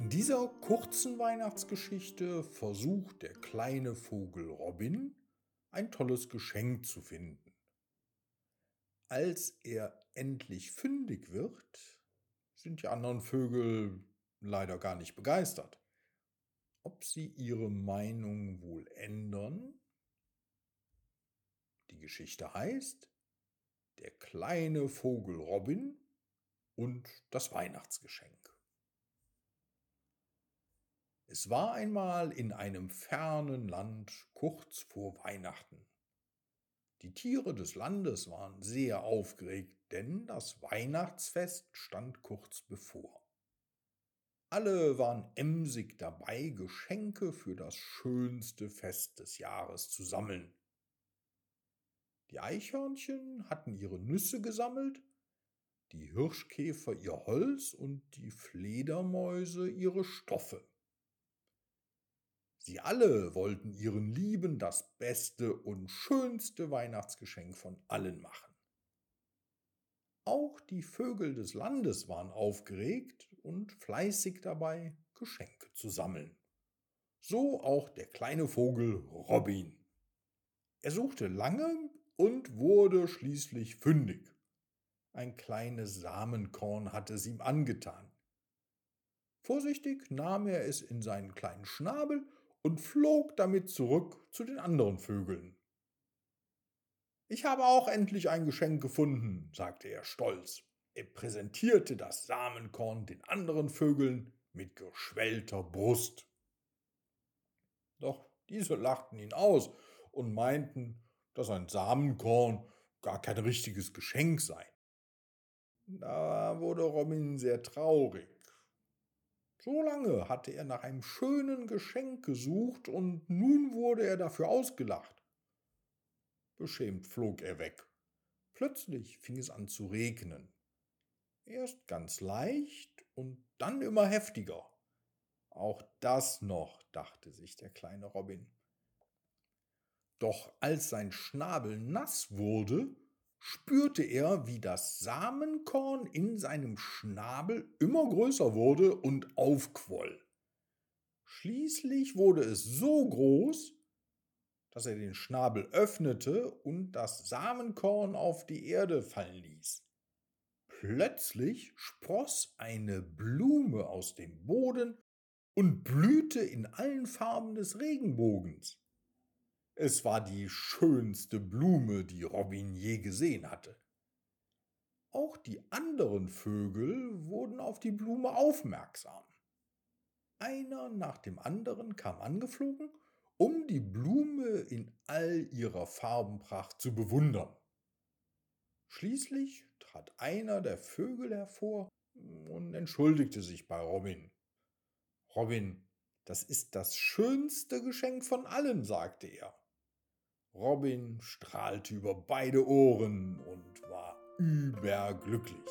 In dieser kurzen Weihnachtsgeschichte versucht der kleine Vogel Robin ein tolles Geschenk zu finden. Als er endlich fündig wird, sind die anderen Vögel leider gar nicht begeistert. Ob sie ihre Meinung wohl ändern? Die Geschichte heißt Der kleine Vogel Robin und das Weihnachtsgeschenk. Es war einmal in einem fernen Land kurz vor Weihnachten. Die Tiere des Landes waren sehr aufgeregt, denn das Weihnachtsfest stand kurz bevor. Alle waren emsig dabei, Geschenke für das schönste Fest des Jahres zu sammeln. Die Eichhörnchen hatten ihre Nüsse gesammelt, die Hirschkäfer ihr Holz und die Fledermäuse ihre Stoffe. Sie alle wollten ihren Lieben das beste und schönste Weihnachtsgeschenk von allen machen. Auch die Vögel des Landes waren aufgeregt und fleißig dabei, Geschenke zu sammeln. So auch der kleine Vogel Robin. Er suchte lange und wurde schließlich fündig. Ein kleines Samenkorn hatte es ihm angetan. Vorsichtig nahm er es in seinen kleinen Schnabel und flog damit zurück zu den anderen Vögeln. Ich habe auch endlich ein Geschenk gefunden, sagte er stolz. Er präsentierte das Samenkorn den anderen Vögeln mit geschwellter Brust. Doch diese lachten ihn aus und meinten, dass ein Samenkorn gar kein richtiges Geschenk sei. Da wurde Robin sehr traurig so lange hatte er nach einem schönen Geschenk gesucht und nun wurde er dafür ausgelacht. Beschämt flog er weg. Plötzlich fing es an zu regnen. Erst ganz leicht und dann immer heftiger. Auch das noch, dachte sich der kleine Robin. Doch als sein Schnabel nass wurde, spürte er, wie das Samenkorn in seinem Schnabel immer größer wurde und aufquoll. Schließlich wurde es so groß, dass er den Schnabel öffnete und das Samenkorn auf die Erde fallen ließ. Plötzlich spross eine Blume aus dem Boden und blühte in allen Farben des Regenbogens. Es war die schönste Blume, die Robin je gesehen hatte. Auch die anderen Vögel wurden auf die Blume aufmerksam. Einer nach dem anderen kam angeflogen, um die Blume in all ihrer Farbenpracht zu bewundern. Schließlich trat einer der Vögel hervor und entschuldigte sich bei Robin. Robin, das ist das schönste Geschenk von allen, sagte er. Robin strahlte über beide Ohren und war überglücklich.